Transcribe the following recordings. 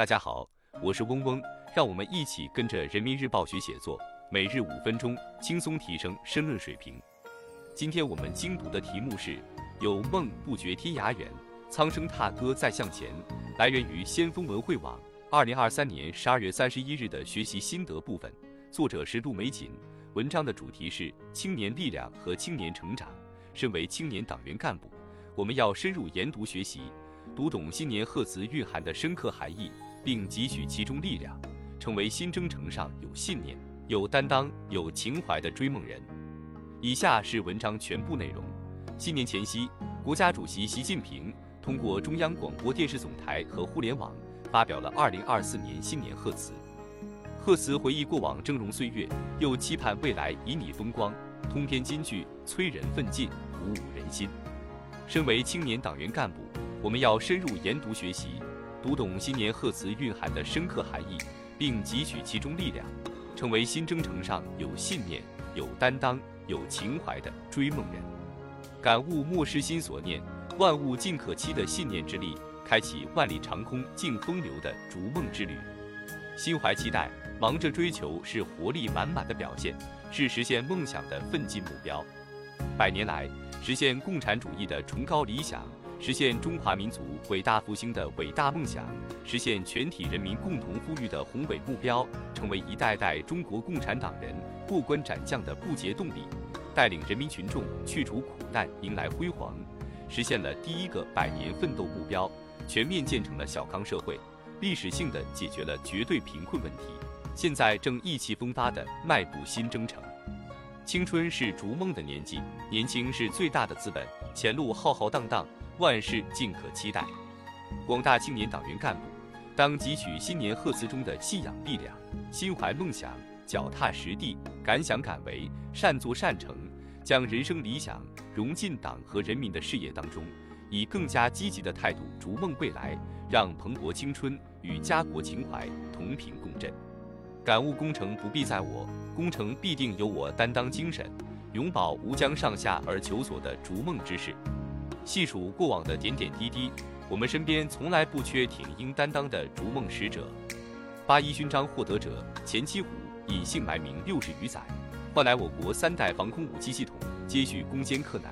大家好，我是嗡嗡，让我们一起跟着人民日报学写作，每日五分钟，轻松提升申论水平。今天我们精读的题目是“有梦不觉天涯远，苍生踏歌再向前”，来源于先锋文汇网二零二三年十二月三十一日的学习心得部分，作者是陆美锦。文章的主题是青年力量和青年成长。身为青年党员干部，我们要深入研读学习，读懂新年贺词蕴含的深刻含义。并汲取其中力量，成为新征程上有信念、有担当、有情怀的追梦人。以下是文章全部内容。新年前夕，国家主席习近平通过中央广播电视总台和互联网发表了2024年新年贺词。贺词回忆过往峥嵘岁月，又期盼未来旖旎风光，通篇金句催人奋进，鼓舞人心。身为青年党员干部，我们要深入研读学习。读懂新年贺词蕴含的深刻含义，并汲取其中力量，成为新征程上有信念、有担当、有情怀的追梦人。感悟莫失心所念，万物尽可期的信念之力，开启万里长空尽风流的逐梦之旅。心怀期待，忙着追求，是活力满满的表现，是实现梦想的奋进目标。百年来，实现共产主义的崇高理想。实现中华民族伟大复兴的伟大梦想，实现全体人民共同富裕的宏伟目标，成为一代代中国共产党人过关斩将的不竭动力，带领人民群众去除苦难，迎来辉煌，实现了第一个百年奋斗目标，全面建成了小康社会，历史性的解决了绝对贫困问题，现在正意气风发的迈步新征程。青春是逐梦的年纪，年轻是最大的资本，前路浩浩荡荡。万事尽可期待，广大青年党员干部当汲取新年贺词中的信仰力量，心怀梦想，脚踏实地，敢想敢为，善作善成，将人生理想融进党和人民的事业当中，以更加积极的态度逐梦未来，让蓬勃青春与家国情怀同频共振。感悟工程不必在我，工程必定有我担当精神，永葆无疆上下而求索的逐梦之势。细数过往的点点滴滴，我们身边从来不缺挺膺担当的逐梦使者。八一勋章获得者钱七虎隐姓埋名六十余载，换来我国三代防空武器系统接续攻坚克难。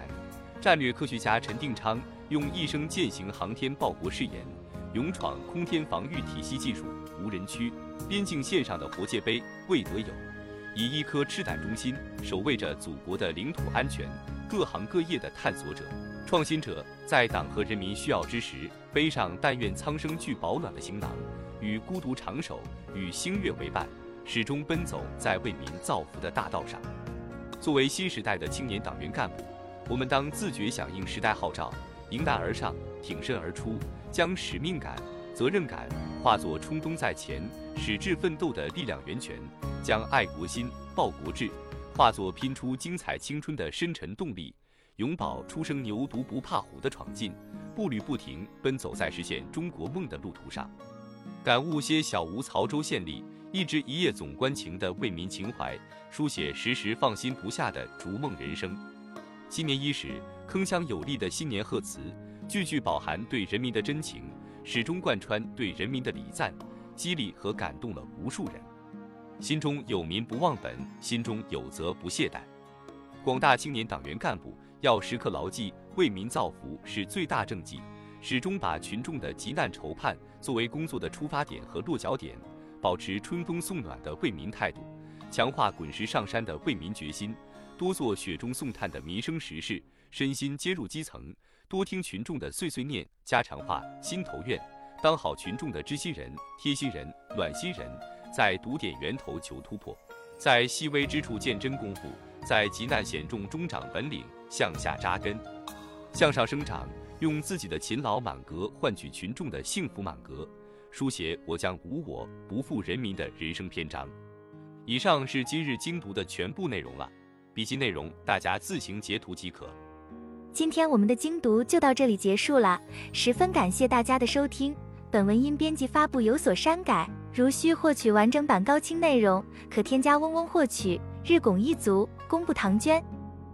战略科学家陈定昌用一生践行航天报国誓言，勇闯空天防御体系技术无人区，边境线上的活界碑未得有，以一颗赤胆忠心守卫着祖国的领土安全。各行各业的探索者。创新者在党和人民需要之时，背上“但愿苍生具保暖”的行囊，与孤独长守，与星月为伴，始终奔走在为民造福的大道上。作为新时代的青年党员干部，我们当自觉响应时代号召，迎难而上，挺身而出，将使命感、责任感化作冲锋在前、矢志奋斗的力量源泉，将爱国心、报国志化作拼出精彩青春的深沉动力。永葆初生牛犊不怕虎的闯劲，步履不停，奔走在实现中国梦的路途上。感悟些小吴曹州县吏一枝一叶总关情的为民情怀，书写时时放心不下的逐梦人生。新年伊始，铿锵有力的新年贺词，句句饱含对人民的真情，始终贯穿对人民的礼赞，激励和感动了无数人。心中有民不忘本，心中有责不懈怠。广大青年党员干部。要时刻牢记为民造福是最大政绩，始终把群众的急难愁盼作为工作的出发点和落脚点，保持春风送暖的为民态度，强化滚石上山的为民决心，多做雪中送炭的民生实事，身心接入基层，多听群众的碎碎念、家常话、心头怨，当好群众的知心人、贴心人、暖心人，在堵点源头求突破，在细微之处见真功夫，在急难险重中长本领。向下扎根，向上生长，用自己的勤劳满格换取群众的幸福满格，书写我将无我不负人民的人生篇章。以上是今日精读的全部内容了，笔记内容大家自行截图即可。今天我们的精读就到这里结束了，十分感谢大家的收听。本文因编辑发布有所删改，如需获取完整版高清内容，可添加嗡嗡获取。日拱一卒，功不唐捐。